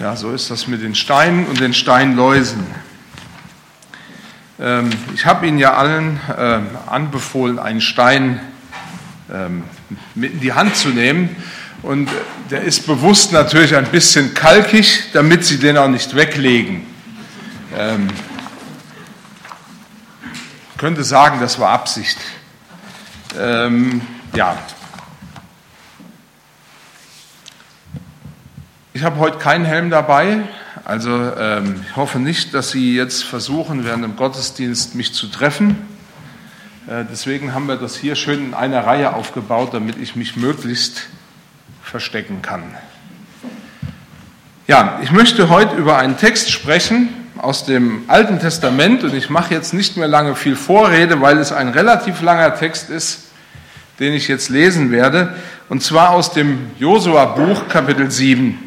Ja, so ist das mit den Steinen und den Steinläusen. Ähm, ich habe Ihnen ja allen ähm, anbefohlen, einen Stein ähm, mit in die Hand zu nehmen. Und der ist bewusst natürlich ein bisschen kalkig, damit Sie den auch nicht weglegen. Ich könnte sagen, das war Absicht. ja, Ich habe heute keinen Helm dabei, also ähm, ich hoffe nicht, dass Sie jetzt versuchen, während dem Gottesdienst mich zu treffen. Äh, deswegen haben wir das hier schön in einer Reihe aufgebaut, damit ich mich möglichst verstecken kann. Ja, ich möchte heute über einen Text sprechen aus dem Alten Testament und ich mache jetzt nicht mehr lange viel Vorrede, weil es ein relativ langer Text ist, den ich jetzt lesen werde, und zwar aus dem Josua-Buch Kapitel 7.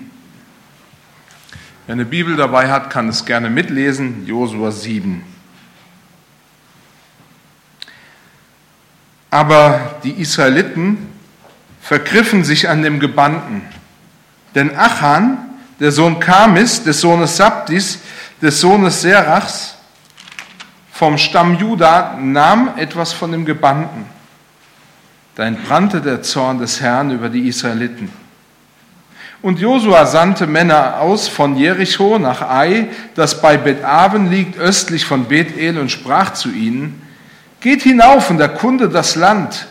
Wer eine Bibel dabei hat, kann es gerne mitlesen, Josua 7. Aber die Israeliten vergriffen sich an dem Gebannten. Denn Achan, der Sohn Kamis, des Sohnes Sabdis, des Sohnes Serachs, vom Stamm Juda, nahm etwas von dem Gebannten. Da entbrannte der Zorn des Herrn über die Israeliten. Und Josua sandte Männer aus von Jericho nach Ai, das bei Bet-Aven liegt, östlich von Bethel, und sprach zu ihnen, Geht hinauf und erkundet das Land.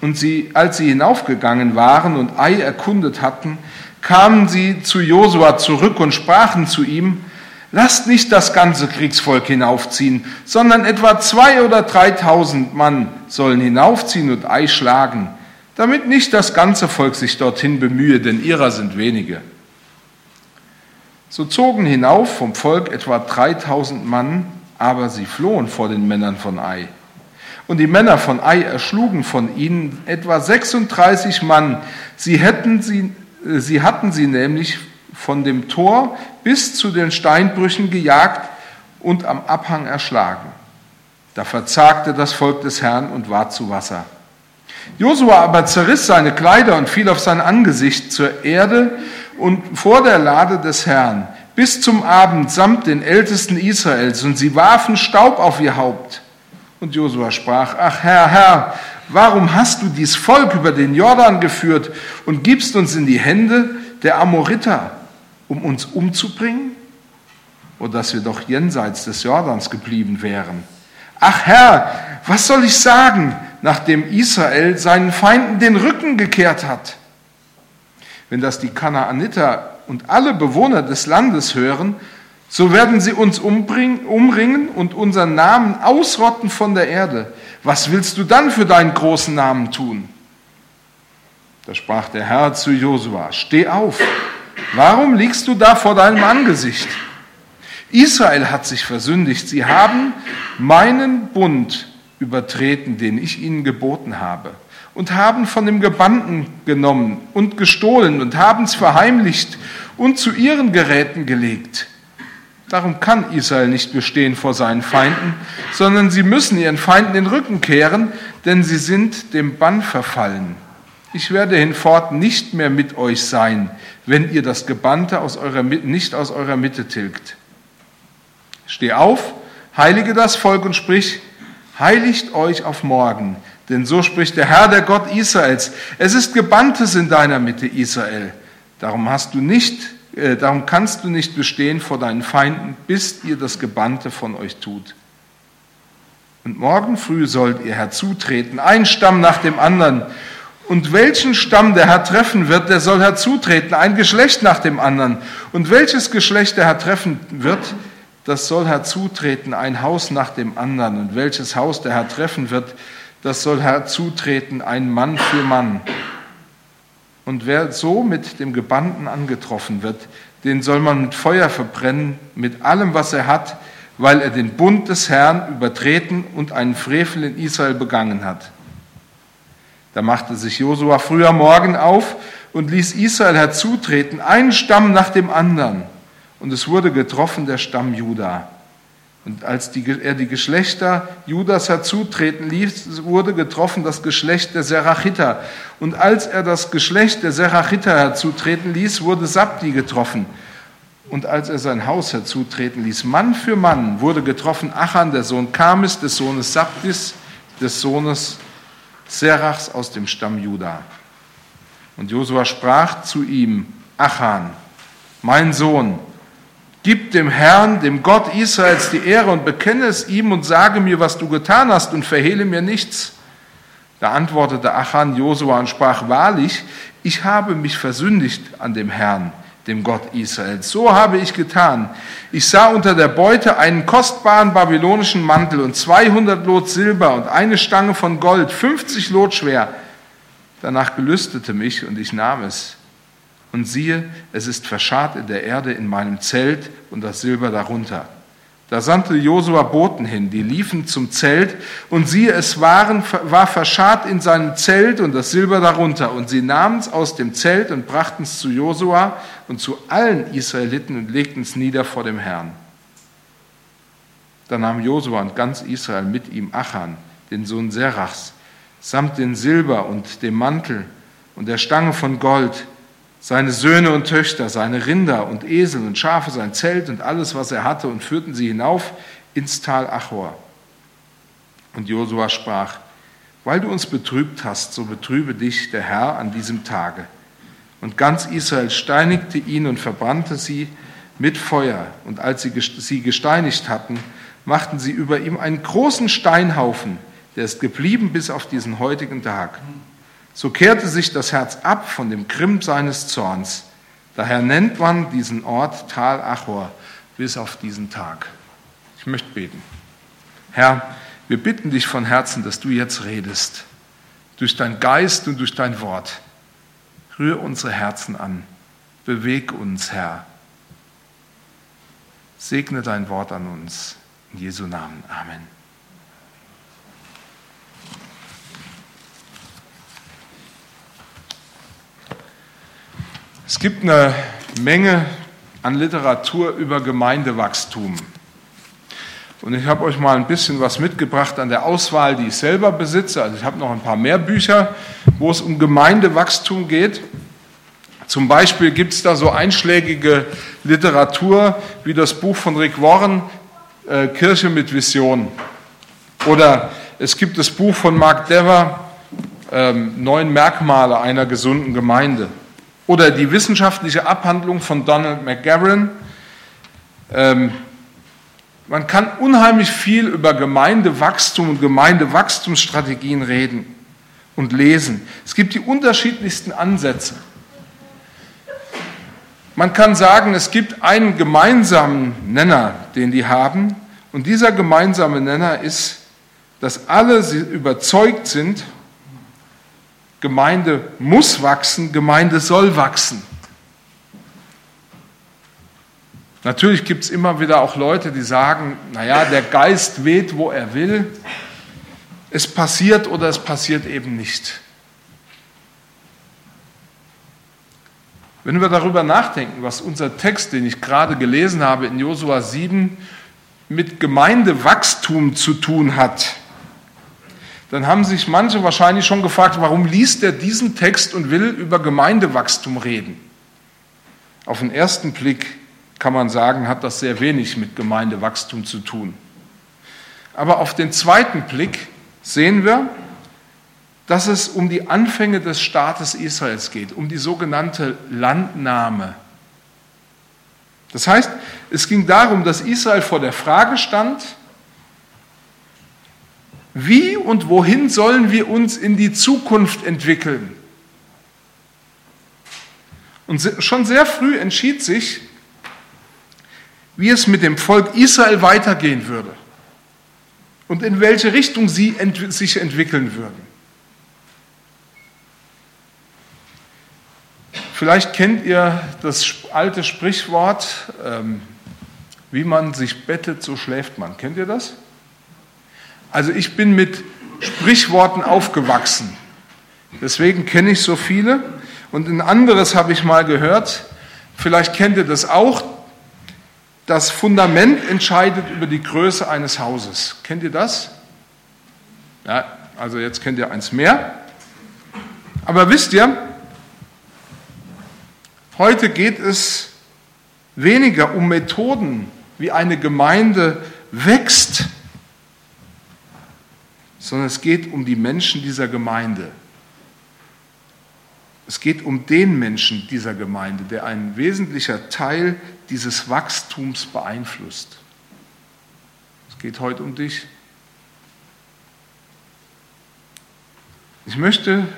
Und sie, als sie hinaufgegangen waren und Ai erkundet hatten, kamen sie zu Josua zurück und sprachen zu ihm, Lasst nicht das ganze Kriegsvolk hinaufziehen, sondern etwa zwei oder dreitausend Mann sollen hinaufziehen und Ei schlagen damit nicht das ganze Volk sich dorthin bemühe, denn ihrer sind wenige. So zogen hinauf vom Volk etwa 3000 Mann, aber sie flohen vor den Männern von Ai. Und die Männer von Ai erschlugen von ihnen etwa 36 Mann. Sie, hätten sie, äh, sie hatten sie nämlich von dem Tor bis zu den Steinbrüchen gejagt und am Abhang erschlagen. Da verzagte das Volk des Herrn und war zu Wasser. Josua aber zerriss seine Kleider und fiel auf sein Angesicht zur Erde und vor der Lade des Herrn bis zum Abend samt den Ältesten Israels und sie warfen Staub auf ihr Haupt. Und Josua sprach, ach Herr, Herr, warum hast du dies Volk über den Jordan geführt und gibst uns in die Hände der Amoriter, um uns umzubringen? Oder dass wir doch jenseits des Jordans geblieben wären. Ach Herr, was soll ich sagen? Nachdem Israel seinen Feinden den Rücken gekehrt hat. Wenn das die Kanaaniter und alle Bewohner des Landes hören, so werden sie uns umringen und unseren Namen ausrotten von der Erde. Was willst du dann für deinen großen Namen tun? Da sprach der Herr zu Josua, steh auf, warum liegst du da vor deinem Angesicht? Israel hat sich versündigt, sie haben meinen Bund übertreten, den ich ihnen geboten habe, und haben von dem Gebannten genommen und gestohlen und haben es verheimlicht und zu ihren Geräten gelegt. Darum kann Israel nicht bestehen vor seinen Feinden, sondern sie müssen ihren Feinden den Rücken kehren, denn sie sind dem Bann verfallen. Ich werde hinfort nicht mehr mit euch sein, wenn ihr das Gebannte aus eurer, nicht aus eurer Mitte tilgt. Steh auf, heilige das Volk und sprich, heiligt euch auf morgen, denn so spricht der Herr, der Gott Israels. Es ist Gebanntes in deiner Mitte, Israel. Darum hast du nicht, äh, darum kannst du nicht bestehen vor deinen Feinden, bis ihr das Gebannte von euch tut. Und morgen früh sollt ihr herzutreten, ein Stamm nach dem anderen. Und welchen Stamm der Herr treffen wird, der soll herzutreten, ein Geschlecht nach dem anderen. Und welches Geschlecht der Herr treffen wird, das soll herzutreten, ein Haus nach dem anderen. Und welches Haus der Herr treffen wird, das soll herzutreten, ein Mann für Mann. Und wer so mit dem Gebannten angetroffen wird, den soll man mit Feuer verbrennen, mit allem, was er hat, weil er den Bund des Herrn übertreten und einen Frevel in Israel begangen hat. Da machte sich Josua früher Morgen auf und ließ Israel herzutreten, einen Stamm nach dem anderen und es wurde getroffen der Stamm Juda. Und als die, er die Geschlechter Judas herzutreten ließ, wurde getroffen das Geschlecht der Serachiter. Und als er das Geschlecht der Serachiter herzutreten ließ, wurde Sabdi getroffen. Und als er sein Haus herzutreten ließ, Mann für Mann, wurde getroffen Achan, der Sohn Kamis, des Sohnes Sabdis, des Sohnes Serachs aus dem Stamm Juda. Und Josua sprach zu ihm, Achan, mein Sohn, Gib dem Herrn, dem Gott Israels, die Ehre und bekenne es ihm und sage mir, was du getan hast und verhehle mir nichts. Da antwortete Achan Josua und sprach, wahrlich, ich habe mich versündigt an dem Herrn, dem Gott Israels. So habe ich getan. Ich sah unter der Beute einen kostbaren babylonischen Mantel und 200 Lot Silber und eine Stange von Gold, 50 Lot schwer. Danach gelüstete mich und ich nahm es. Und siehe, es ist verscharrt in der Erde in meinem Zelt und das Silber darunter. Da sandte Josua Boten hin, die liefen zum Zelt, und siehe, es waren, war verscharrt in seinem Zelt und das Silber darunter. Und sie nahmen es aus dem Zelt und brachten es zu Josua und zu allen Israeliten und legten es nieder vor dem Herrn. Da nahm Josua und ganz Israel mit ihm Achan, den Sohn Serachs, samt den Silber und dem Mantel und der Stange von Gold, seine Söhne und Töchter, seine Rinder und Esel und Schafe, sein Zelt und alles, was er hatte, und führten sie hinauf ins Tal Achor. Und Josua sprach, weil du uns betrübt hast, so betrübe dich der Herr an diesem Tage. Und ganz Israel steinigte ihn und verbrannte sie mit Feuer. Und als sie sie gesteinigt hatten, machten sie über ihm einen großen Steinhaufen, der ist geblieben bis auf diesen heutigen Tag. So kehrte sich das Herz ab von dem Grimm seines Zorns. Daher nennt man diesen Ort Tal Achor bis auf diesen Tag. Ich möchte beten. Herr, wir bitten dich von Herzen, dass du jetzt redest, durch dein Geist und durch dein Wort. Rühr unsere Herzen an, beweg uns, Herr. Segne dein Wort an uns. In Jesu Namen. Amen. Es gibt eine Menge an Literatur über Gemeindewachstum. Und ich habe euch mal ein bisschen was mitgebracht an der Auswahl, die ich selber besitze. Also ich habe noch ein paar mehr Bücher, wo es um Gemeindewachstum geht. Zum Beispiel gibt es da so einschlägige Literatur wie das Buch von Rick Warren, äh, Kirche mit Vision. Oder es gibt das Buch von Mark Dever, äh, Neun Merkmale einer gesunden Gemeinde. Oder die wissenschaftliche Abhandlung von Donald McGarren. Ähm, man kann unheimlich viel über Gemeindewachstum und Gemeindewachstumsstrategien reden und lesen. Es gibt die unterschiedlichsten Ansätze. Man kann sagen, es gibt einen gemeinsamen Nenner, den die haben. Und dieser gemeinsame Nenner ist, dass alle überzeugt sind, Gemeinde muss wachsen, Gemeinde soll wachsen. Natürlich gibt es immer wieder auch Leute, die sagen, naja, der Geist weht, wo er will. Es passiert oder es passiert eben nicht. Wenn wir darüber nachdenken, was unser Text, den ich gerade gelesen habe in Josua 7, mit Gemeindewachstum zu tun hat, dann haben sich manche wahrscheinlich schon gefragt, warum liest er diesen Text und will über Gemeindewachstum reden? Auf den ersten Blick kann man sagen, hat das sehr wenig mit Gemeindewachstum zu tun. Aber auf den zweiten Blick sehen wir, dass es um die Anfänge des Staates Israels geht, um die sogenannte Landnahme. Das heißt, es ging darum, dass Israel vor der Frage stand, wie und wohin sollen wir uns in die Zukunft entwickeln? Und schon sehr früh entschied sich, wie es mit dem Volk Israel weitergehen würde und in welche Richtung sie ent sich entwickeln würden. Vielleicht kennt ihr das alte Sprichwort, ähm, wie man sich bettet, so schläft man. Kennt ihr das? Also ich bin mit Sprichworten aufgewachsen. Deswegen kenne ich so viele. Und ein anderes habe ich mal gehört, vielleicht kennt ihr das auch. das Fundament entscheidet über die Größe eines Hauses. Kennt ihr das? Ja, also jetzt kennt ihr eins mehr. Aber wisst ihr, heute geht es weniger um Methoden, wie eine Gemeinde wächst, sondern es geht um die Menschen dieser Gemeinde. Es geht um den Menschen dieser Gemeinde, der ein wesentlicher Teil dieses Wachstums beeinflusst. Es geht heute um dich. Ich möchte,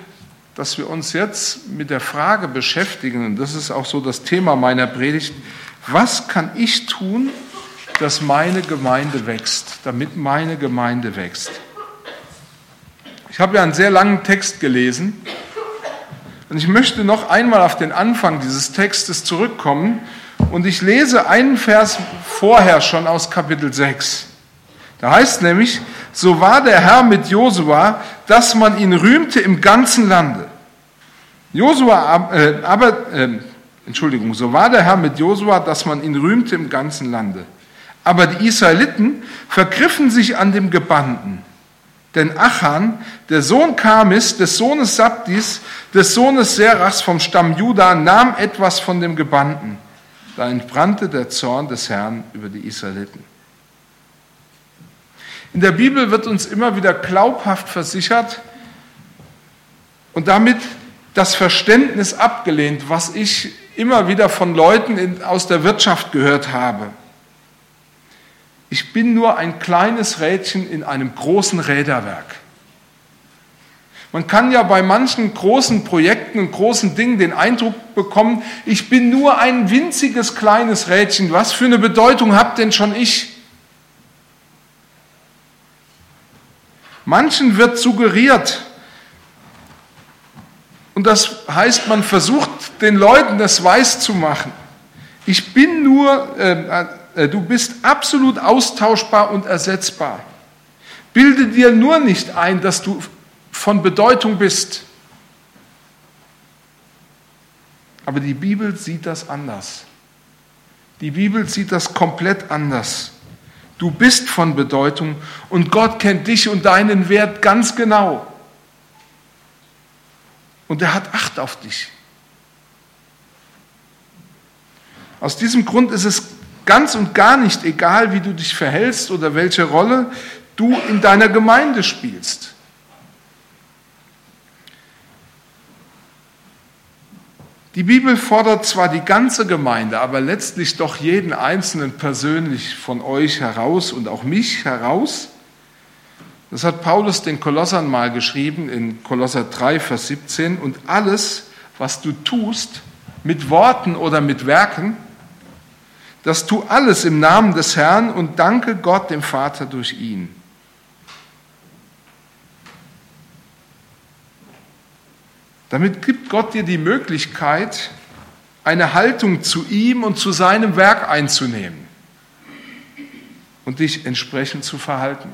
dass wir uns jetzt mit der Frage beschäftigen, und das ist auch so das Thema meiner Predigt, was kann ich tun, dass meine Gemeinde wächst, damit meine Gemeinde wächst? Ich habe ja einen sehr langen Text gelesen und ich möchte noch einmal auf den Anfang dieses Textes zurückkommen und ich lese einen Vers vorher schon aus Kapitel 6. Da heißt nämlich, so war der Herr mit Josua, dass man ihn rühmte im ganzen Lande. Josua, äh, aber, äh, Entschuldigung, so war der Herr mit Josua, dass man ihn rühmte im ganzen Lande. Aber die Israeliten vergriffen sich an dem Gebannten. Denn Achan, der Sohn Kamis, des Sohnes Sabdis, des Sohnes Serachs vom Stamm Juda, nahm etwas von dem Gebannten. Da entbrannte der Zorn des Herrn über die Israeliten. In der Bibel wird uns immer wieder glaubhaft versichert und damit das Verständnis abgelehnt, was ich immer wieder von Leuten aus der Wirtschaft gehört habe. Ich bin nur ein kleines Rädchen in einem großen Räderwerk. Man kann ja bei manchen großen Projekten und großen Dingen den Eindruck bekommen, ich bin nur ein winziges kleines Rädchen. Was für eine Bedeutung habt denn schon ich? Manchen wird suggeriert, und das heißt, man versucht den Leuten das weiß zu machen. Ich bin nur, äh, du bist absolut austauschbar und ersetzbar. Bilde dir nur nicht ein, dass du von Bedeutung bist. Aber die Bibel sieht das anders. Die Bibel sieht das komplett anders. Du bist von Bedeutung und Gott kennt dich und deinen Wert ganz genau. Und er hat Acht auf dich. Aus diesem Grund ist es ganz und gar nicht egal, wie du dich verhältst oder welche Rolle du in deiner Gemeinde spielst. Die Bibel fordert zwar die ganze Gemeinde, aber letztlich doch jeden Einzelnen persönlich von euch heraus und auch mich heraus. Das hat Paulus den Kolossern mal geschrieben in Kolosser 3, Vers 17. Und alles, was du tust, mit Worten oder mit Werken, das tu alles im Namen des Herrn und danke Gott dem Vater durch ihn. Damit gibt Gott dir die Möglichkeit, eine Haltung zu ihm und zu seinem Werk einzunehmen und dich entsprechend zu verhalten.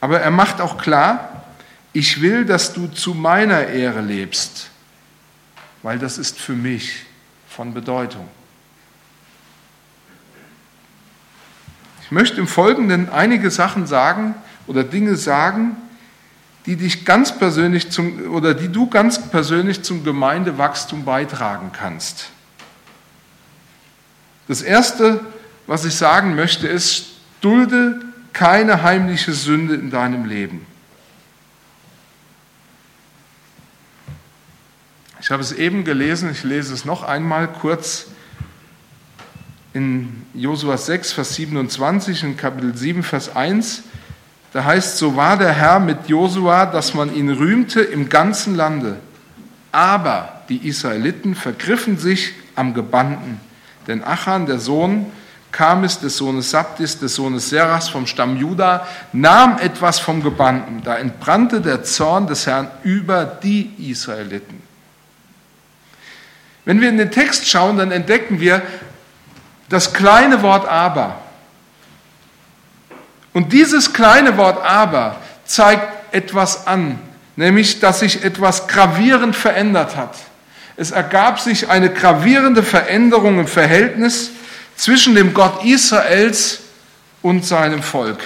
Aber er macht auch klar, ich will, dass du zu meiner Ehre lebst, weil das ist für mich von Bedeutung. Ich möchte im Folgenden einige Sachen sagen oder Dinge sagen, die dich ganz persönlich zum, oder die du ganz persönlich zum Gemeindewachstum beitragen kannst. Das erste, was ich sagen möchte, ist, dulde keine heimliche Sünde in deinem Leben. Ich habe es eben gelesen, ich lese es noch einmal kurz in Josua 6, Vers 27, in Kapitel 7, Vers 1. Da heißt, so war der Herr mit Josua, dass man ihn rühmte im ganzen Lande. Aber die Israeliten vergriffen sich am Gebannten. Denn Achan, der Sohn Kamis, des Sohnes Sabdis, des Sohnes Serachs vom Stamm Juda, nahm etwas vom Gebannten. Da entbrannte der Zorn des Herrn über die Israeliten. Wenn wir in den Text schauen, dann entdecken wir das kleine Wort aber. Und dieses kleine Wort aber zeigt etwas an, nämlich dass sich etwas gravierend verändert hat. Es ergab sich eine gravierende Veränderung im Verhältnis zwischen dem Gott Israels und seinem Volk.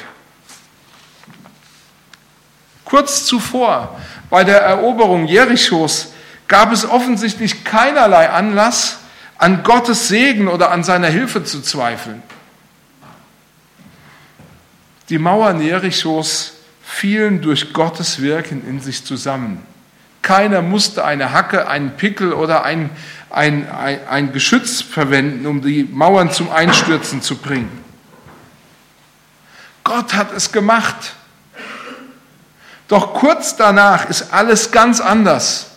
Kurz zuvor, bei der Eroberung Jerichos, gab es offensichtlich keinerlei Anlass, an Gottes Segen oder an seiner Hilfe zu zweifeln. Die Mauern Jerichos fielen durch Gottes Wirken in sich zusammen. Keiner musste eine Hacke, einen Pickel oder ein, ein, ein, ein Geschütz verwenden, um die Mauern zum Einstürzen zu bringen. Gott hat es gemacht. Doch kurz danach ist alles ganz anders.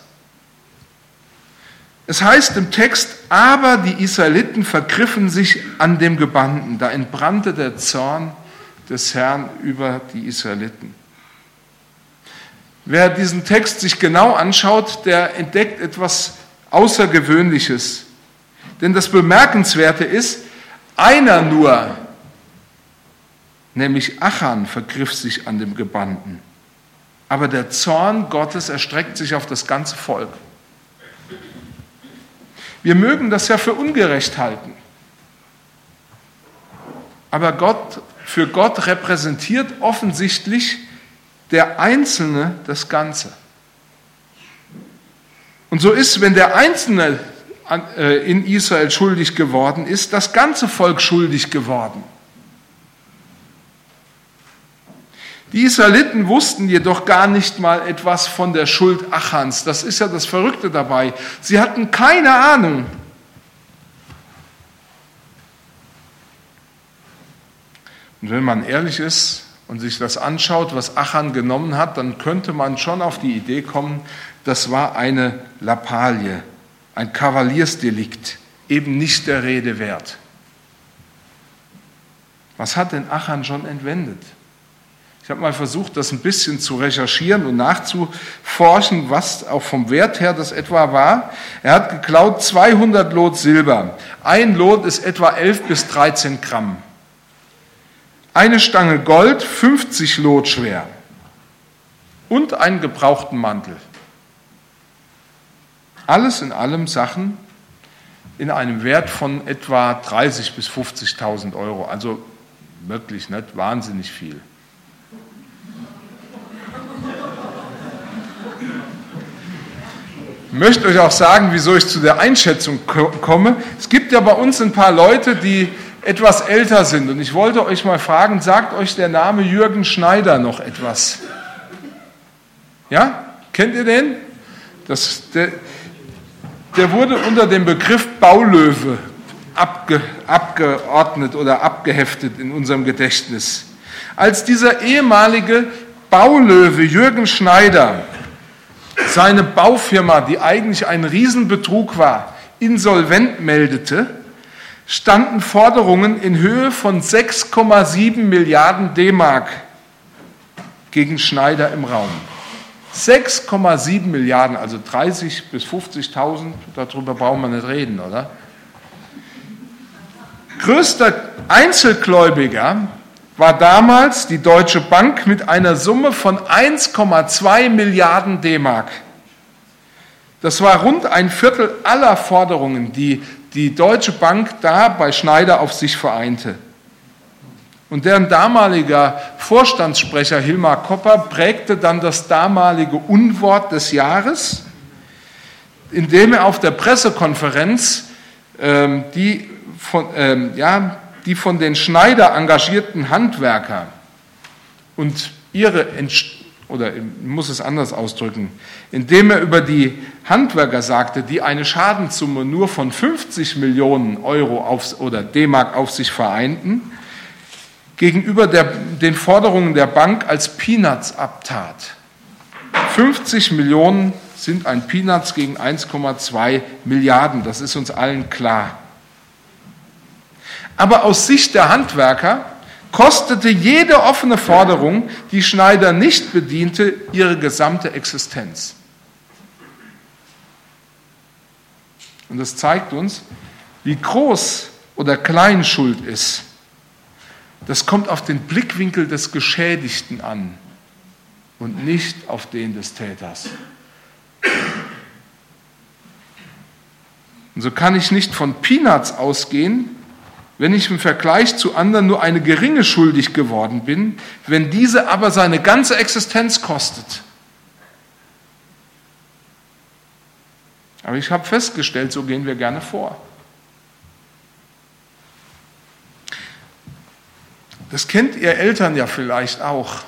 Es heißt im Text, aber die Israeliten vergriffen sich an dem Gebannten. Da entbrannte der Zorn des Herrn über die Israeliten. Wer diesen Text sich genau anschaut, der entdeckt etwas Außergewöhnliches. Denn das Bemerkenswerte ist, einer nur, nämlich Achan, vergriff sich an dem Gebannten. Aber der Zorn Gottes erstreckt sich auf das ganze Volk. Wir mögen das ja für ungerecht halten. Aber Gott, für Gott repräsentiert offensichtlich der Einzelne das Ganze. Und so ist, wenn der Einzelne äh, in Israel schuldig geworden ist, das ganze Volk schuldig geworden. Die Israeliten wussten jedoch gar nicht mal etwas von der Schuld Achans. Das ist ja das Verrückte dabei. Sie hatten keine Ahnung. Und wenn man ehrlich ist, und sich das anschaut, was Achan genommen hat, dann könnte man schon auf die Idee kommen, das war eine Lappalie, ein Kavaliersdelikt, eben nicht der Rede wert. Was hat denn Achan schon entwendet? Ich habe mal versucht, das ein bisschen zu recherchieren und nachzuforschen, was auch vom Wert her das etwa war. Er hat geklaut 200 Lot Silber. Ein Lot ist etwa 11 bis 13 Gramm eine Stange Gold, 50 Lot schwer und einen gebrauchten Mantel. Alles in allem Sachen in einem Wert von etwa 30.000 bis 50.000 Euro. Also wirklich nicht wahnsinnig viel. Möchte euch auch sagen, wieso ich zu der Einschätzung komme. Es gibt ja bei uns ein paar Leute, die etwas älter sind. Und ich wollte euch mal fragen, sagt euch der Name Jürgen Schneider noch etwas? Ja? Kennt ihr den? Das, der, der wurde unter dem Begriff Baulöwe abge, abgeordnet oder abgeheftet in unserem Gedächtnis. Als dieser ehemalige Baulöwe Jürgen Schneider seine Baufirma, die eigentlich ein Riesenbetrug war, insolvent meldete, standen Forderungen in Höhe von 6,7 Milliarden D-Mark gegen Schneider im Raum. 6,7 Milliarden, also 30 bis 50.000, darüber brauchen wir nicht reden, oder? Größter Einzelgläubiger war damals die Deutsche Bank mit einer Summe von 1,2 Milliarden D-Mark. Das war rund ein Viertel aller Forderungen, die die Deutsche Bank da bei Schneider auf sich vereinte. Und deren damaliger Vorstandssprecher Hilmar Kopper prägte dann das damalige Unwort des Jahres, indem er auf der Pressekonferenz ähm, die, von, ähm, ja, die von den Schneider engagierten Handwerker und ihre Entscheidungen oder muss es anders ausdrücken, indem er über die Handwerker sagte, die eine Schadenssumme nur von 50 Millionen Euro auf, oder D-Mark auf sich vereinten, gegenüber der, den Forderungen der Bank als Peanuts abtat. 50 Millionen sind ein Peanuts gegen 1,2 Milliarden, das ist uns allen klar. Aber aus Sicht der Handwerker kostete jede offene Forderung, die Schneider nicht bediente, ihre gesamte Existenz. Und das zeigt uns, wie groß oder klein Schuld ist. Das kommt auf den Blickwinkel des Geschädigten an und nicht auf den des Täters. Und so kann ich nicht von Peanuts ausgehen, wenn ich im Vergleich zu anderen nur eine geringe schuldig geworden bin, wenn diese aber seine ganze Existenz kostet. Aber ich habe festgestellt, so gehen wir gerne vor. Das kennt ihr Eltern ja vielleicht auch.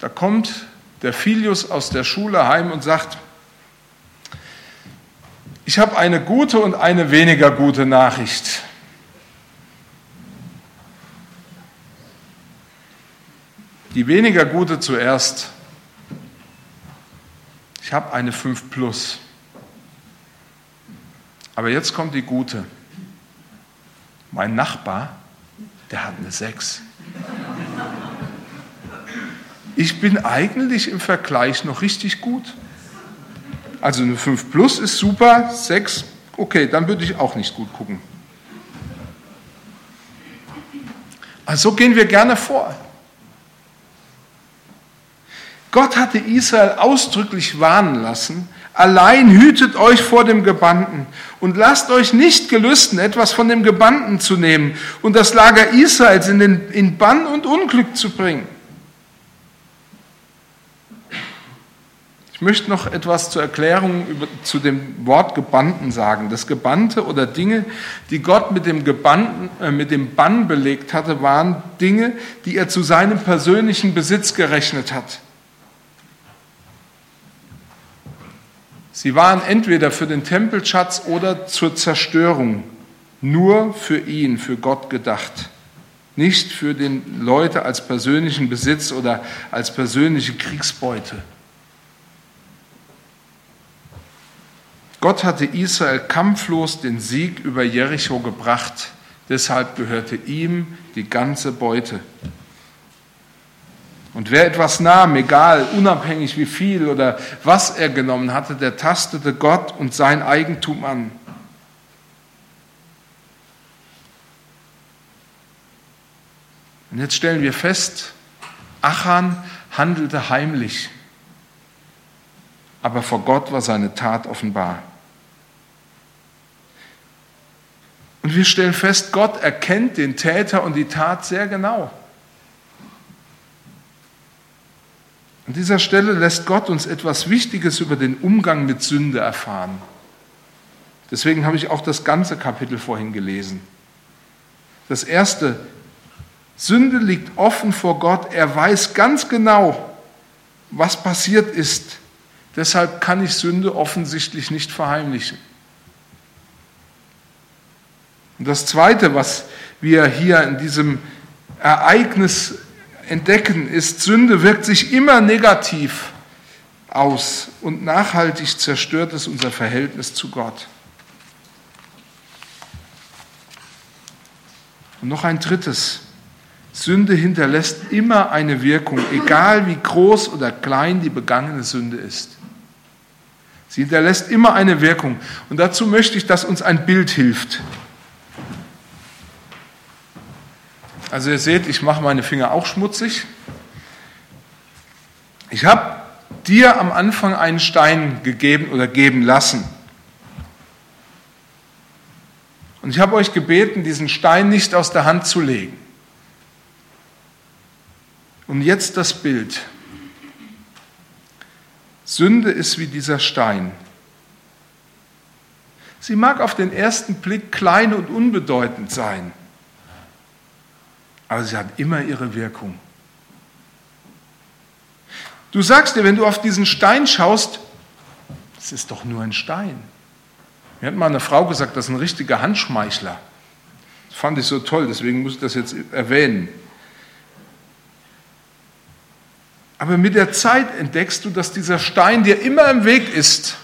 Da kommt der Filius aus der Schule heim und sagt, ich habe eine gute und eine weniger gute Nachricht. Die weniger gute zuerst. Ich habe eine 5 plus. Aber jetzt kommt die gute. Mein Nachbar, der hat eine 6. Ich bin eigentlich im Vergleich noch richtig gut. Also eine 5 plus ist super, 6, okay, dann würde ich auch nicht gut gucken. Also so gehen wir gerne vor. Gott hatte Israel ausdrücklich warnen lassen, allein hütet euch vor dem Gebannten und lasst euch nicht gelüsten, etwas von dem Gebannten zu nehmen und das Lager Israels in, den, in Bann und Unglück zu bringen. Ich möchte noch etwas zur Erklärung über, zu dem Wort Gebannten sagen. Das Gebannte oder Dinge, die Gott mit dem, Gebannten, äh, mit dem Bann belegt hatte, waren Dinge, die er zu seinem persönlichen Besitz gerechnet hat. Sie waren entweder für den Tempelschatz oder zur Zerstörung nur für ihn, für Gott gedacht. Nicht für den Leute als persönlichen Besitz oder als persönliche Kriegsbeute. Gott hatte Israel kampflos den Sieg über Jericho gebracht. Deshalb gehörte ihm die ganze Beute. Und wer etwas nahm, egal, unabhängig wie viel oder was er genommen hatte, der tastete Gott und sein Eigentum an. Und jetzt stellen wir fest, Achan handelte heimlich, aber vor Gott war seine Tat offenbar. Und wir stellen fest, Gott erkennt den Täter und die Tat sehr genau. An dieser Stelle lässt Gott uns etwas Wichtiges über den Umgang mit Sünde erfahren. Deswegen habe ich auch das ganze Kapitel vorhin gelesen. Das erste, Sünde liegt offen vor Gott. Er weiß ganz genau, was passiert ist. Deshalb kann ich Sünde offensichtlich nicht verheimlichen. Und das Zweite, was wir hier in diesem Ereignis entdecken, ist, Sünde wirkt sich immer negativ aus und nachhaltig zerstört es unser Verhältnis zu Gott. Und noch ein drittes. Sünde hinterlässt immer eine Wirkung, egal wie groß oder klein die begangene Sünde ist. Sie hinterlässt immer eine Wirkung. Und dazu möchte ich, dass uns ein Bild hilft. Also ihr seht, ich mache meine Finger auch schmutzig. Ich habe dir am Anfang einen Stein gegeben oder geben lassen. Und ich habe euch gebeten, diesen Stein nicht aus der Hand zu legen. Und jetzt das Bild. Sünde ist wie dieser Stein. Sie mag auf den ersten Blick klein und unbedeutend sein aber sie hat immer ihre Wirkung. Du sagst dir, wenn du auf diesen Stein schaust, es ist doch nur ein Stein. Mir hat mal eine Frau gesagt, das ist ein richtiger Handschmeichler. Das fand ich so toll, deswegen muss ich das jetzt erwähnen. Aber mit der Zeit entdeckst du, dass dieser Stein dir immer im Weg ist.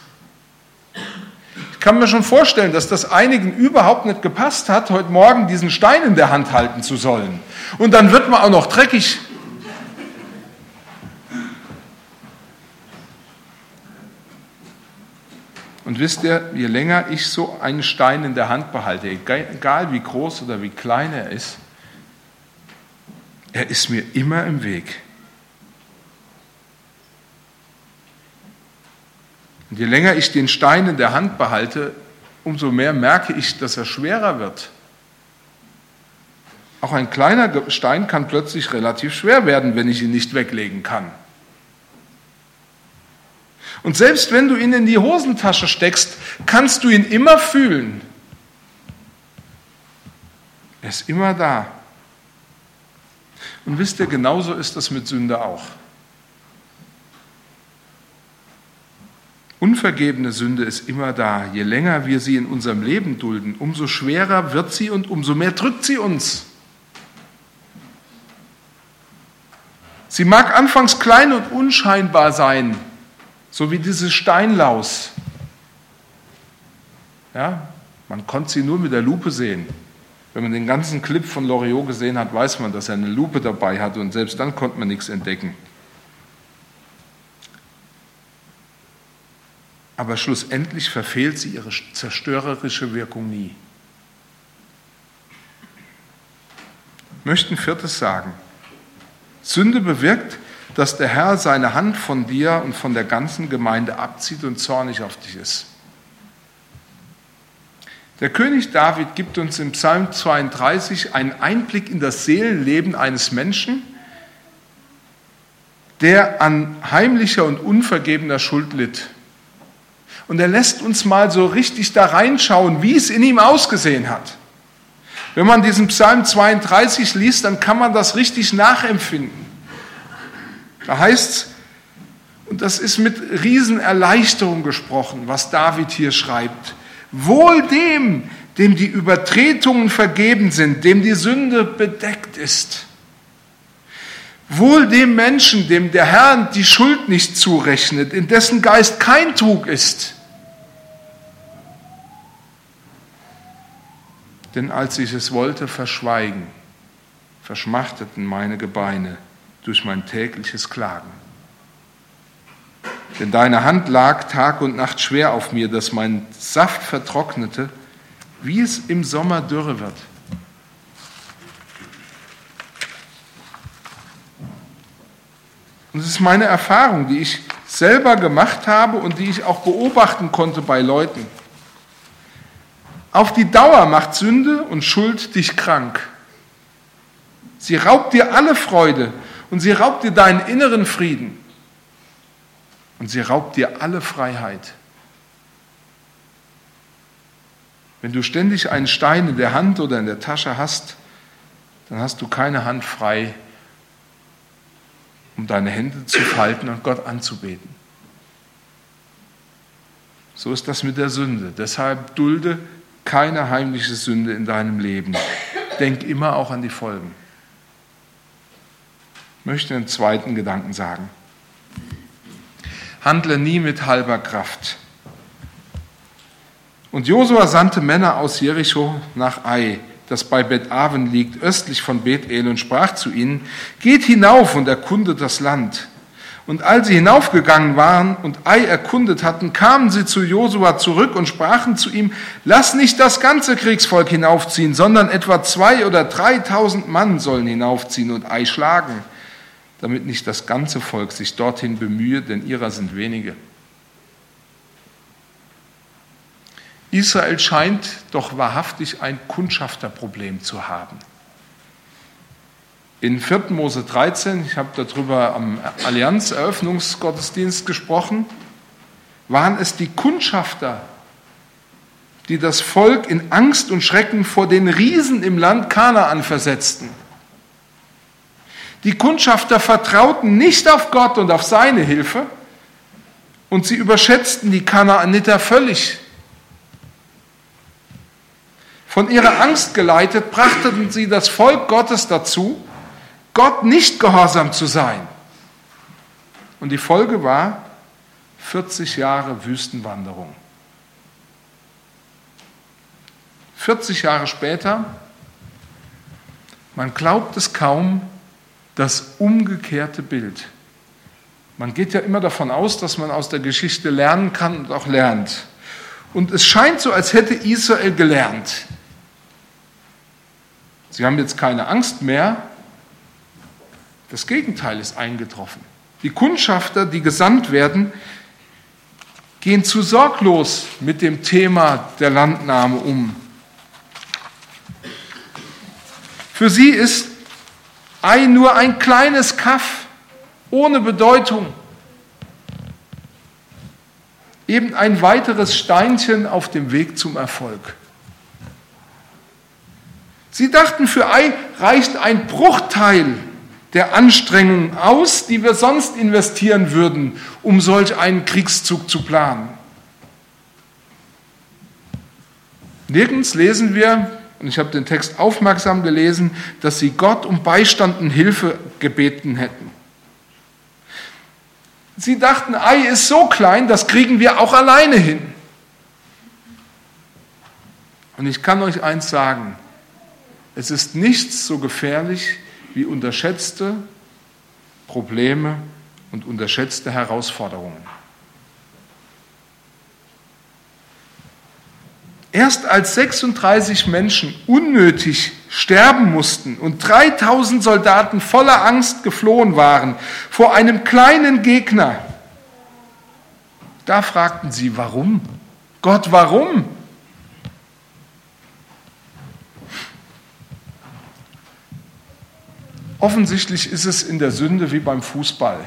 Ich kann mir schon vorstellen, dass das einigen überhaupt nicht gepasst hat, heute Morgen diesen Stein in der Hand halten zu sollen. Und dann wird man auch noch dreckig. Und wisst ihr, je länger ich so einen Stein in der Hand behalte, egal wie groß oder wie klein er ist, er ist mir immer im Weg. Und je länger ich den Stein in der Hand behalte, umso mehr merke ich, dass er schwerer wird. Auch ein kleiner Stein kann plötzlich relativ schwer werden, wenn ich ihn nicht weglegen kann. Und selbst wenn du ihn in die Hosentasche steckst, kannst du ihn immer fühlen. Er ist immer da. Und wisst ihr, genauso ist das mit Sünde auch. Unvergebene Sünde ist immer da. Je länger wir sie in unserem Leben dulden, umso schwerer wird sie und umso mehr drückt sie uns. Sie mag anfangs klein und unscheinbar sein, so wie diese Steinlaus. Ja, man konnte sie nur mit der Lupe sehen. Wenn man den ganzen Clip von Loriot gesehen hat, weiß man, dass er eine Lupe dabei hatte und selbst dann konnte man nichts entdecken. Aber schlussendlich verfehlt sie ihre zerstörerische Wirkung nie. Ich möchte ein viertes sagen. Sünde bewirkt, dass der Herr seine Hand von dir und von der ganzen Gemeinde abzieht und zornig auf dich ist. Der König David gibt uns im Psalm 32 einen Einblick in das Seelenleben eines Menschen, der an heimlicher und unvergebener Schuld litt. Und er lässt uns mal so richtig da reinschauen, wie es in ihm ausgesehen hat. Wenn man diesen Psalm 32 liest, dann kann man das richtig nachempfinden. Da heißt es, und das ist mit Riesenerleichterung gesprochen, was David hier schreibt. Wohl dem, dem die Übertretungen vergeben sind, dem die Sünde bedeckt ist. Wohl dem Menschen, dem der Herr die Schuld nicht zurechnet, in dessen Geist kein Trug ist. Denn als ich es wollte verschweigen, verschmachteten meine Gebeine durch mein tägliches Klagen. Denn deine Hand lag Tag und Nacht schwer auf mir, dass mein Saft vertrocknete, wie es im Sommer dürre wird. Und es ist meine Erfahrung, die ich selber gemacht habe und die ich auch beobachten konnte bei Leuten. Auf die Dauer macht Sünde und Schuld dich krank. Sie raubt dir alle Freude und sie raubt dir deinen inneren Frieden und sie raubt dir alle Freiheit. Wenn du ständig einen Stein in der Hand oder in der Tasche hast, dann hast du keine Hand frei, um deine Hände zu falten und Gott anzubeten. So ist das mit der Sünde. Deshalb dulde keine heimliche Sünde in deinem Leben. Denk immer auch an die Folgen. Ich möchte einen zweiten Gedanken sagen. Handle nie mit halber Kraft. Und Josua sandte Männer aus Jericho nach Ai, das bei Bet-Aven liegt, östlich von Bethel, und sprach zu ihnen: Geht hinauf und erkundet das Land. Und als sie hinaufgegangen waren und Ai erkundet hatten, kamen sie zu Josua zurück und sprachen zu ihm, lass nicht das ganze Kriegsvolk hinaufziehen, sondern etwa zwei oder dreitausend Mann sollen hinaufziehen und Ai schlagen, damit nicht das ganze Volk sich dorthin bemühe, denn ihrer sind wenige. Israel scheint doch wahrhaftig ein Kundschafterproblem zu haben. In 4. Mose 13, ich habe darüber am Allianz-Eröffnungsgottesdienst gesprochen, waren es die Kundschafter, die das Volk in Angst und Schrecken vor den Riesen im Land Kanaan versetzten. Die Kundschafter vertrauten nicht auf Gott und auf seine Hilfe und sie überschätzten die Kanaaniter völlig. Von ihrer Angst geleitet brachten sie das Volk Gottes dazu, Gott nicht gehorsam zu sein. Und die Folge war 40 Jahre Wüstenwanderung. 40 Jahre später, man glaubt es kaum, das umgekehrte Bild. Man geht ja immer davon aus, dass man aus der Geschichte lernen kann und auch lernt. Und es scheint so, als hätte Israel gelernt. Sie haben jetzt keine Angst mehr, das Gegenteil ist eingetroffen. Die Kundschafter, die gesandt werden, gehen zu sorglos mit dem Thema der Landnahme um. Für sie ist Ei nur ein kleines Kaff ohne Bedeutung. Eben ein weiteres Steinchen auf dem Weg zum Erfolg. Sie dachten, für Ei reicht ein Bruchteil der Anstrengungen aus, die wir sonst investieren würden, um solch einen Kriegszug zu planen. Nirgends lesen wir, und ich habe den Text aufmerksam gelesen, dass sie Gott um Beistand und Hilfe gebeten hätten. Sie dachten, Ei ist so klein, das kriegen wir auch alleine hin. Und ich kann euch eins sagen, es ist nichts so gefährlich wie unterschätzte Probleme und unterschätzte Herausforderungen. Erst als 36 Menschen unnötig sterben mussten und 3000 Soldaten voller Angst geflohen waren vor einem kleinen Gegner, da fragten sie, warum? Gott, warum? Offensichtlich ist es in der Sünde wie beim Fußball.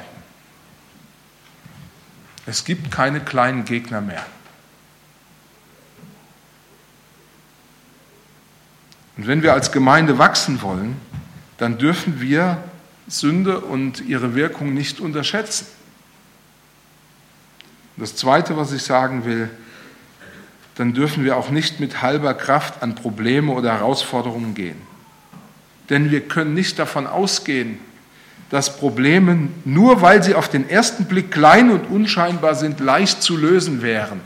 Es gibt keine kleinen Gegner mehr. Und wenn wir als Gemeinde wachsen wollen, dann dürfen wir Sünde und ihre Wirkung nicht unterschätzen. Das Zweite, was ich sagen will, dann dürfen wir auch nicht mit halber Kraft an Probleme oder Herausforderungen gehen. Denn wir können nicht davon ausgehen, dass Probleme, nur weil sie auf den ersten Blick klein und unscheinbar sind, leicht zu lösen wären.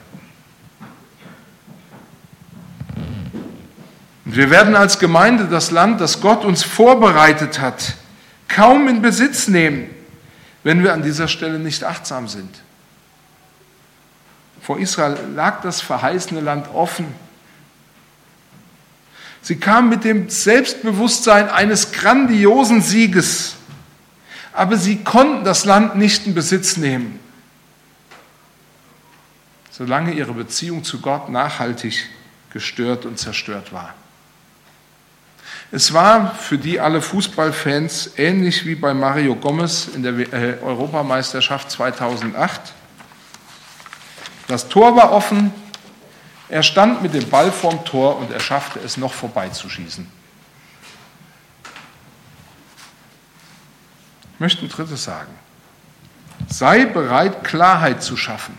Und wir werden als Gemeinde das Land, das Gott uns vorbereitet hat, kaum in Besitz nehmen, wenn wir an dieser Stelle nicht achtsam sind. Vor Israel lag das verheißene Land offen Sie kamen mit dem Selbstbewusstsein eines grandiosen Sieges, aber sie konnten das Land nicht in Besitz nehmen, solange ihre Beziehung zu Gott nachhaltig gestört und zerstört war. Es war für die alle Fußballfans ähnlich wie bei Mario Gomez in der äh, Europameisterschaft 2008. Das Tor war offen, er stand mit dem Ball vorm Tor und er schaffte es noch vorbeizuschießen. Ich möchte ein drittes sagen. Sei bereit, Klarheit zu schaffen.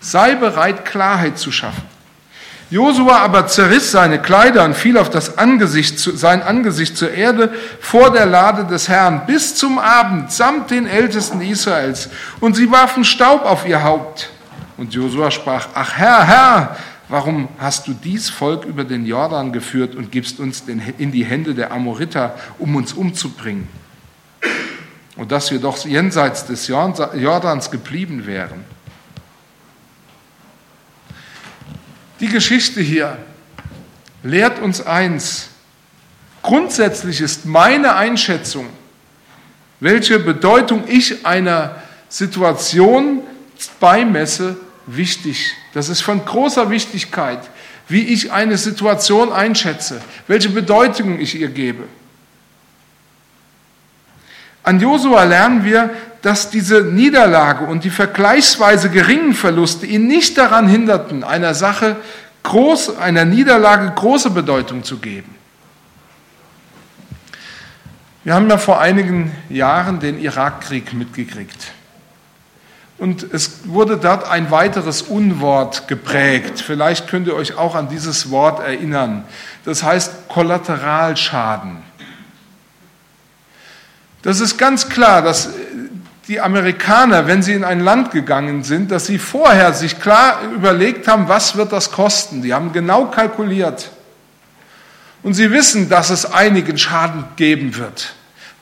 Sei bereit, Klarheit zu schaffen. Josua aber zerriss seine Kleider und fiel auf das Angesicht, sein Angesicht zur Erde vor der Lade des Herrn bis zum Abend samt den Ältesten Israels. Und sie warfen Staub auf ihr Haupt. Und Josua sprach, ach Herr, Herr, Warum hast du dies Volk über den Jordan geführt und gibst uns in die Hände der Amoriter, um uns umzubringen? Und dass wir doch jenseits des Jordans geblieben wären. Die Geschichte hier lehrt uns eins. Grundsätzlich ist meine Einschätzung, welche Bedeutung ich einer Situation beimesse, wichtig. Das ist von großer Wichtigkeit, wie ich eine Situation einschätze, welche Bedeutung ich ihr gebe. An Josua lernen wir, dass diese Niederlage und die vergleichsweise geringen Verluste ihn nicht daran hinderten, einer Sache groß, einer Niederlage große Bedeutung zu geben. Wir haben ja vor einigen Jahren den Irakkrieg mitgekriegt. Und es wurde dort ein weiteres Unwort geprägt. Vielleicht könnt ihr euch auch an dieses Wort erinnern. Das heißt Kollateralschaden. Das ist ganz klar, dass die Amerikaner, wenn sie in ein Land gegangen sind, dass sie vorher sich klar überlegt haben, was wird das kosten. Die haben genau kalkuliert. Und sie wissen, dass es einigen Schaden geben wird.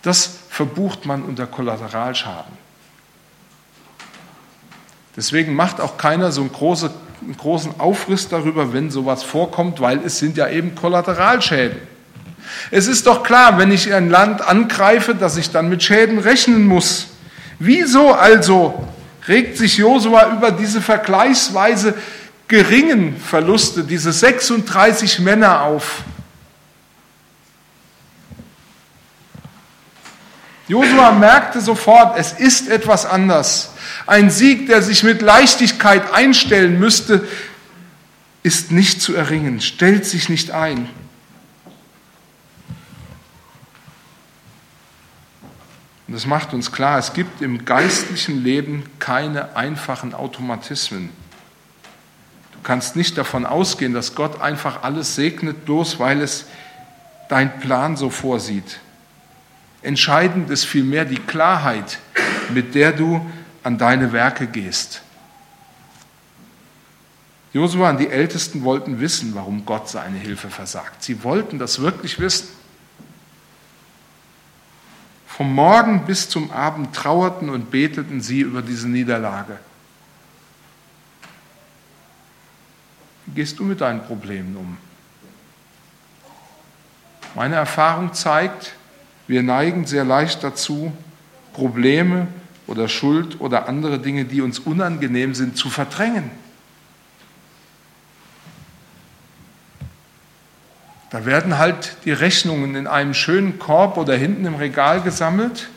Das verbucht man unter Kollateralschaden. Deswegen macht auch keiner so einen, große, einen großen Aufriss darüber, wenn sowas vorkommt, weil es sind ja eben Kollateralschäden. Es ist doch klar, wenn ich ein Land angreife, dass ich dann mit Schäden rechnen muss. Wieso also regt sich Josua über diese vergleichsweise geringen Verluste, diese 36 Männer auf. Josua merkte sofort, es ist etwas anders. Ein Sieg, der sich mit Leichtigkeit einstellen müsste, ist nicht zu erringen, stellt sich nicht ein. Und das macht uns klar, es gibt im geistlichen Leben keine einfachen Automatismen. Du kannst nicht davon ausgehen, dass Gott einfach alles segnet, bloß weil es dein Plan so vorsieht. Entscheidend ist vielmehr die Klarheit, mit der du an deine Werke gehst. Josua und die Ältesten wollten wissen, warum Gott seine Hilfe versagt. Sie wollten das wirklich wissen. Vom Morgen bis zum Abend trauerten und beteten sie über diese Niederlage. Wie gehst du mit deinen Problemen um? Meine Erfahrung zeigt, wir neigen sehr leicht dazu, Probleme oder Schuld oder andere Dinge, die uns unangenehm sind, zu verdrängen. Da werden halt die Rechnungen in einem schönen Korb oder hinten im Regal gesammelt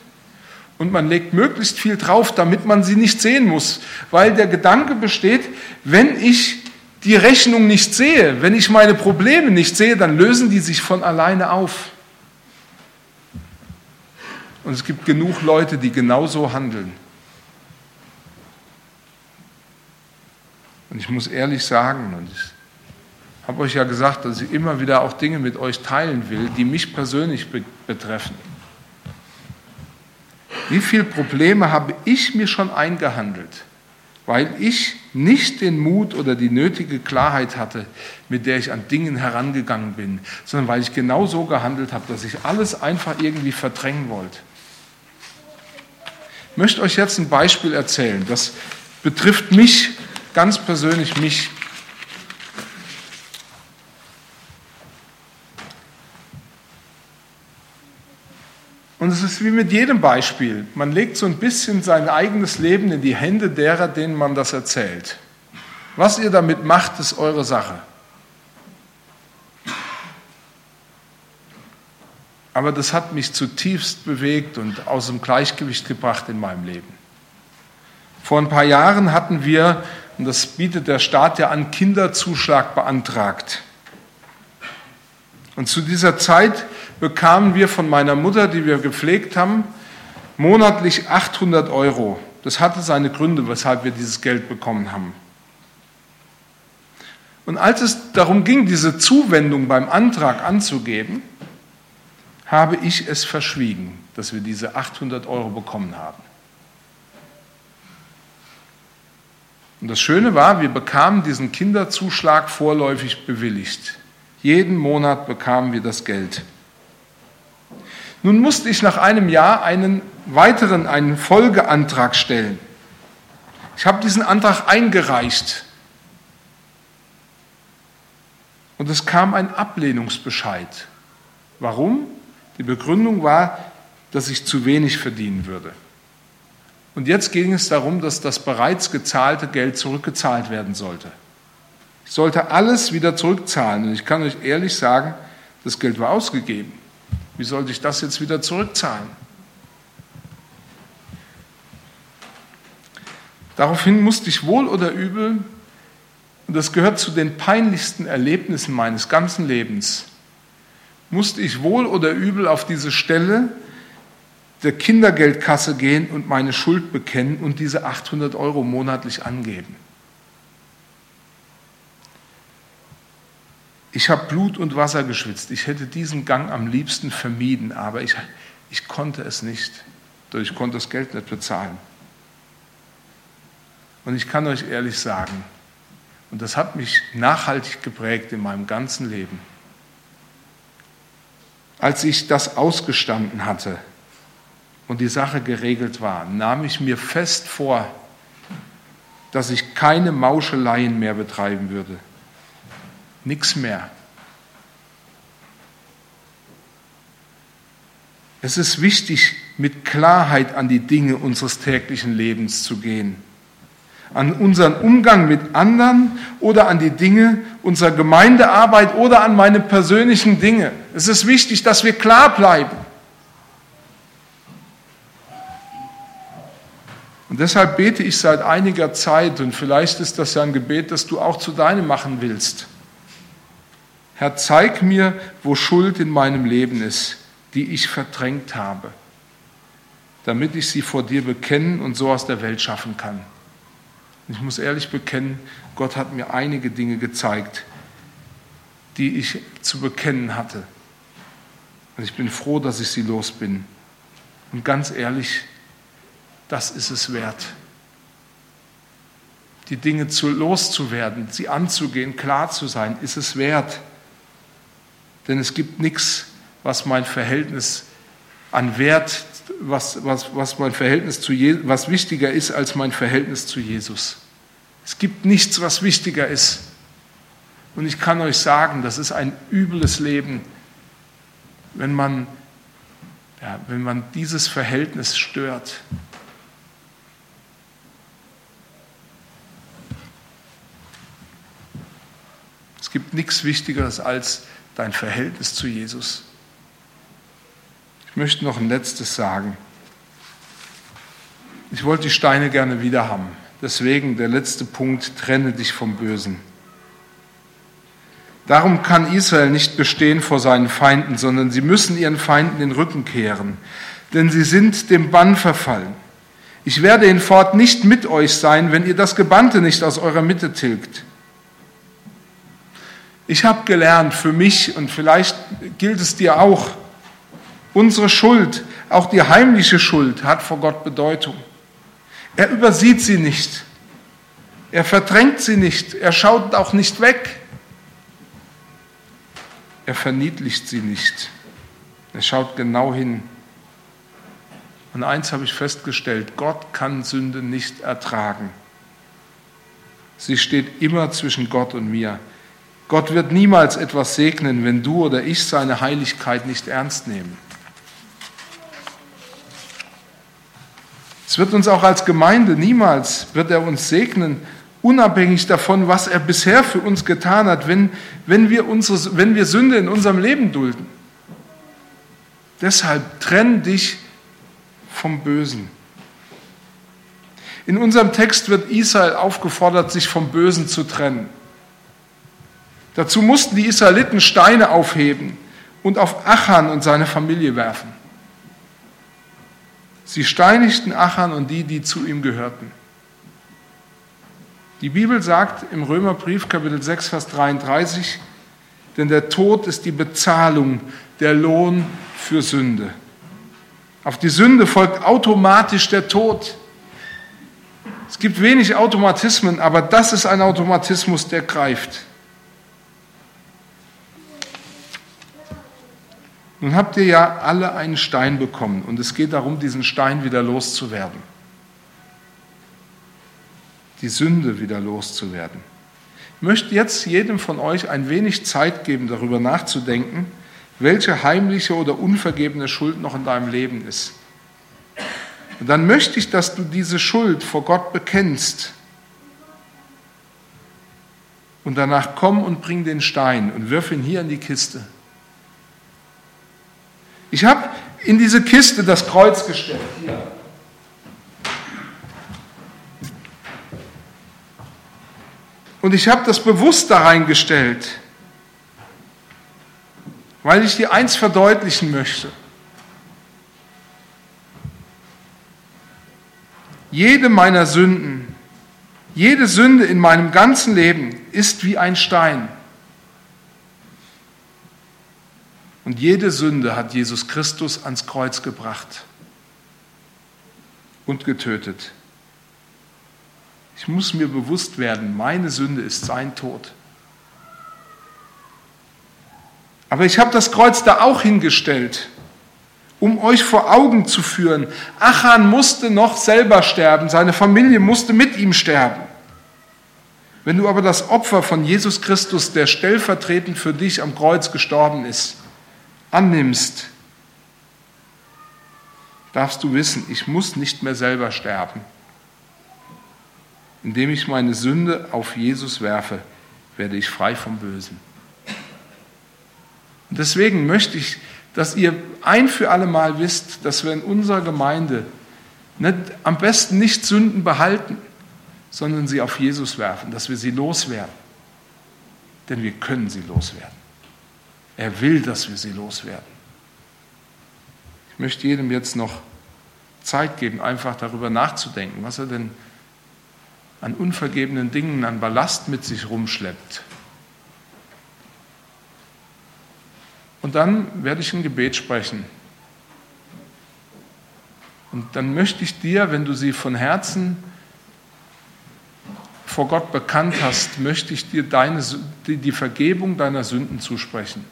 und man legt möglichst viel drauf, damit man sie nicht sehen muss, weil der Gedanke besteht, wenn ich die Rechnung nicht sehe, wenn ich meine Probleme nicht sehe, dann lösen die sich von alleine auf. Und es gibt genug Leute, die genauso handeln. Und ich muss ehrlich sagen, und ich habe euch ja gesagt, dass ich immer wieder auch Dinge mit euch teilen will, die mich persönlich be betreffen. Wie viele Probleme habe ich mir schon eingehandelt, weil ich nicht den Mut oder die nötige Klarheit hatte, mit der ich an Dingen herangegangen bin, sondern weil ich genau so gehandelt habe, dass ich alles einfach irgendwie verdrängen wollte. Möchte euch jetzt ein Beispiel erzählen. Das betrifft mich, ganz persönlich mich. Und es ist wie mit jedem Beispiel. Man legt so ein bisschen sein eigenes Leben in die Hände derer, denen man das erzählt. Was ihr damit macht, ist eure Sache. Aber das hat mich zutiefst bewegt und aus dem Gleichgewicht gebracht in meinem Leben. Vor ein paar Jahren hatten wir, und das bietet der Staat ja an, Kinderzuschlag beantragt. Und zu dieser Zeit bekamen wir von meiner Mutter, die wir gepflegt haben, monatlich 800 Euro. Das hatte seine Gründe, weshalb wir dieses Geld bekommen haben. Und als es darum ging, diese Zuwendung beim Antrag anzugeben, habe ich es verschwiegen, dass wir diese 800 Euro bekommen haben. Und das Schöne war, wir bekamen diesen Kinderzuschlag vorläufig bewilligt. Jeden Monat bekamen wir das Geld. Nun musste ich nach einem Jahr einen weiteren, einen Folgeantrag stellen. Ich habe diesen Antrag eingereicht. Und es kam ein Ablehnungsbescheid. Warum? Die Begründung war, dass ich zu wenig verdienen würde. Und jetzt ging es darum, dass das bereits gezahlte Geld zurückgezahlt werden sollte. Ich sollte alles wieder zurückzahlen. Und ich kann euch ehrlich sagen, das Geld war ausgegeben. Wie sollte ich das jetzt wieder zurückzahlen? Daraufhin musste ich wohl oder übel, und das gehört zu den peinlichsten Erlebnissen meines ganzen Lebens, musste ich wohl oder übel auf diese Stelle der Kindergeldkasse gehen und meine Schuld bekennen und diese 800 Euro monatlich angeben. Ich habe Blut und Wasser geschwitzt. Ich hätte diesen Gang am liebsten vermieden, aber ich, ich konnte es nicht. Ich konnte das Geld nicht bezahlen. Und ich kann euch ehrlich sagen, und das hat mich nachhaltig geprägt in meinem ganzen Leben, als ich das ausgestanden hatte und die Sache geregelt war, nahm ich mir fest vor, dass ich keine Mauscheleien mehr betreiben würde nichts mehr. Es ist wichtig, mit Klarheit an die Dinge unseres täglichen Lebens zu gehen. An unseren Umgang mit anderen oder an die Dinge unserer Gemeindearbeit oder an meine persönlichen Dinge. Es ist wichtig, dass wir klar bleiben. Und deshalb bete ich seit einiger Zeit, und vielleicht ist das ja ein Gebet, das du auch zu deinem machen willst. Herr, zeig mir, wo Schuld in meinem Leben ist, die ich verdrängt habe, damit ich sie vor dir bekennen und so aus der Welt schaffen kann. Ich muss ehrlich bekennen, Gott hat mir einige Dinge gezeigt, die ich zu bekennen hatte. Und ich bin froh, dass ich sie los bin. Und ganz ehrlich, das ist es wert. Die Dinge zu, loszuwerden, sie anzugehen, klar zu sein, ist es wert. Denn es gibt nichts, was mein Verhältnis an Wert was, was, was mein Verhältnis zu Je was wichtiger ist als mein Verhältnis zu Jesus. Es gibt nichts, was wichtiger ist. Und ich kann euch sagen, das ist ein übles Leben, wenn man, ja, wenn man dieses Verhältnis stört. Es gibt nichts Wichtigeres als dein Verhältnis zu Jesus. Ich möchte noch ein letztes sagen. Ich wollte die Steine gerne wieder haben. Deswegen der letzte Punkt, trenne dich vom Bösen. Darum kann Israel nicht bestehen vor seinen Feinden, sondern sie müssen ihren Feinden den Rücken kehren, denn sie sind dem Bann verfallen. Ich werde hinfort nicht mit euch sein, wenn ihr das Gebannte nicht aus eurer Mitte tilgt. Ich habe gelernt für mich, und vielleicht gilt es dir auch, Unsere Schuld, auch die heimliche Schuld, hat vor Gott Bedeutung. Er übersieht sie nicht. Er verdrängt sie nicht. Er schaut auch nicht weg. Er verniedlicht sie nicht. Er schaut genau hin. Und eins habe ich festgestellt, Gott kann Sünde nicht ertragen. Sie steht immer zwischen Gott und mir. Gott wird niemals etwas segnen, wenn du oder ich seine Heiligkeit nicht ernst nehmen. Es wird uns auch als Gemeinde niemals, wird er uns segnen, unabhängig davon, was er bisher für uns getan hat, wenn, wenn, wir, unsere, wenn wir Sünde in unserem Leben dulden. Deshalb trenn dich vom Bösen. In unserem Text wird Israel aufgefordert, sich vom Bösen zu trennen. Dazu mussten die Israeliten Steine aufheben und auf Achan und seine Familie werfen. Sie steinigten Achan und die, die zu ihm gehörten. Die Bibel sagt im Römerbrief Kapitel 6, Vers 33, denn der Tod ist die Bezahlung, der Lohn für Sünde. Auf die Sünde folgt automatisch der Tod. Es gibt wenig Automatismen, aber das ist ein Automatismus, der greift. Nun habt ihr ja alle einen Stein bekommen und es geht darum, diesen Stein wieder loszuwerden. Die Sünde wieder loszuwerden. Ich möchte jetzt jedem von euch ein wenig Zeit geben, darüber nachzudenken, welche heimliche oder unvergebene Schuld noch in deinem Leben ist. Und dann möchte ich, dass du diese Schuld vor Gott bekennst. Und danach komm und bring den Stein und wirf ihn hier in die Kiste. Ich habe in diese Kiste das Kreuz gestellt. Hier. Und ich habe das bewusst da reingestellt, weil ich dir eins verdeutlichen möchte. Jede meiner Sünden, jede Sünde in meinem ganzen Leben ist wie ein Stein. Und jede Sünde hat Jesus Christus ans Kreuz gebracht und getötet. Ich muss mir bewusst werden, meine Sünde ist sein Tod. Aber ich habe das Kreuz da auch hingestellt, um euch vor Augen zu führen. Achan musste noch selber sterben, seine Familie musste mit ihm sterben. Wenn du aber das Opfer von Jesus Christus, der stellvertretend für dich am Kreuz gestorben ist, annimmst, darfst du wissen, ich muss nicht mehr selber sterben. indem ich meine Sünde auf Jesus werfe, werde ich frei vom Bösen. Und deswegen möchte ich, dass ihr ein für alle Mal wisst, dass wir in unserer Gemeinde nicht, am besten nicht Sünden behalten, sondern sie auf Jesus werfen, dass wir sie loswerden. Denn wir können sie loswerden. Er will, dass wir sie loswerden. Ich möchte jedem jetzt noch Zeit geben, einfach darüber nachzudenken, was er denn an unvergebenen Dingen, an Ballast mit sich rumschleppt. Und dann werde ich ein Gebet sprechen. Und dann möchte ich dir, wenn du sie von Herzen vor Gott bekannt hast, möchte ich dir deine, die Vergebung deiner Sünden zusprechen.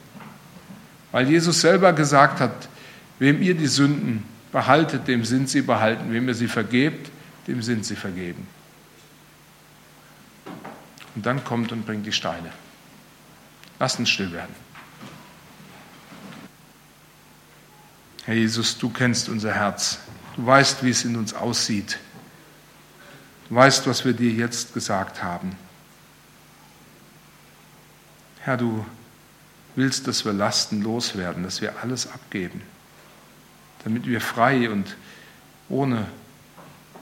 Weil Jesus selber gesagt hat, wem ihr die Sünden behaltet, dem sind sie behalten. Wem ihr sie vergebt, dem sind sie vergeben. Und dann kommt und bringt die Steine. Lasst uns still werden. Herr Jesus, du kennst unser Herz. Du weißt, wie es in uns aussieht. Du weißt, was wir dir jetzt gesagt haben. Herr, du willst, dass wir Lasten loswerden, dass wir alles abgeben, damit wir frei und ohne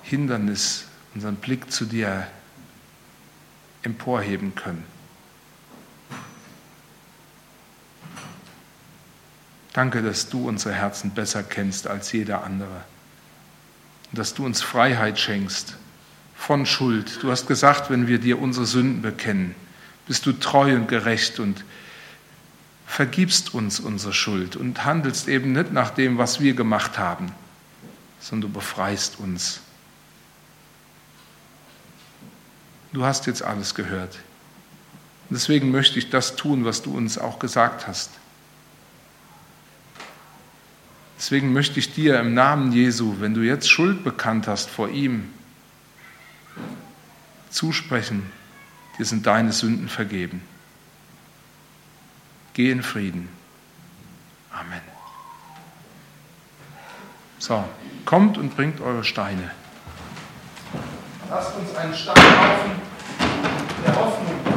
Hindernis unseren Blick zu dir emporheben können. Danke, dass du unsere Herzen besser kennst als jeder andere. Und dass du uns Freiheit schenkst von Schuld. Du hast gesagt, wenn wir dir unsere Sünden bekennen, bist du treu und gerecht und vergibst uns unsere Schuld und handelst eben nicht nach dem, was wir gemacht haben, sondern du befreist uns. Du hast jetzt alles gehört. Deswegen möchte ich das tun, was du uns auch gesagt hast. Deswegen möchte ich dir im Namen Jesu, wenn du jetzt Schuld bekannt hast vor ihm, zusprechen, dir sind deine Sünden vergeben. Geh in Frieden. Amen. So, kommt und bringt eure Steine. Lasst uns einen Steinhaufen der Hoffnung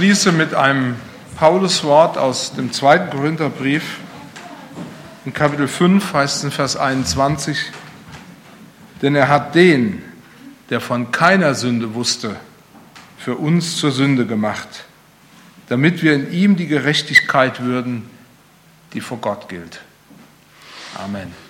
schließe mit einem Pauluswort aus dem zweiten Korintherbrief. In Kapitel 5 heißt es in Vers 21, denn er hat den, der von keiner Sünde wusste, für uns zur Sünde gemacht, damit wir in ihm die Gerechtigkeit würden, die vor Gott gilt. Amen.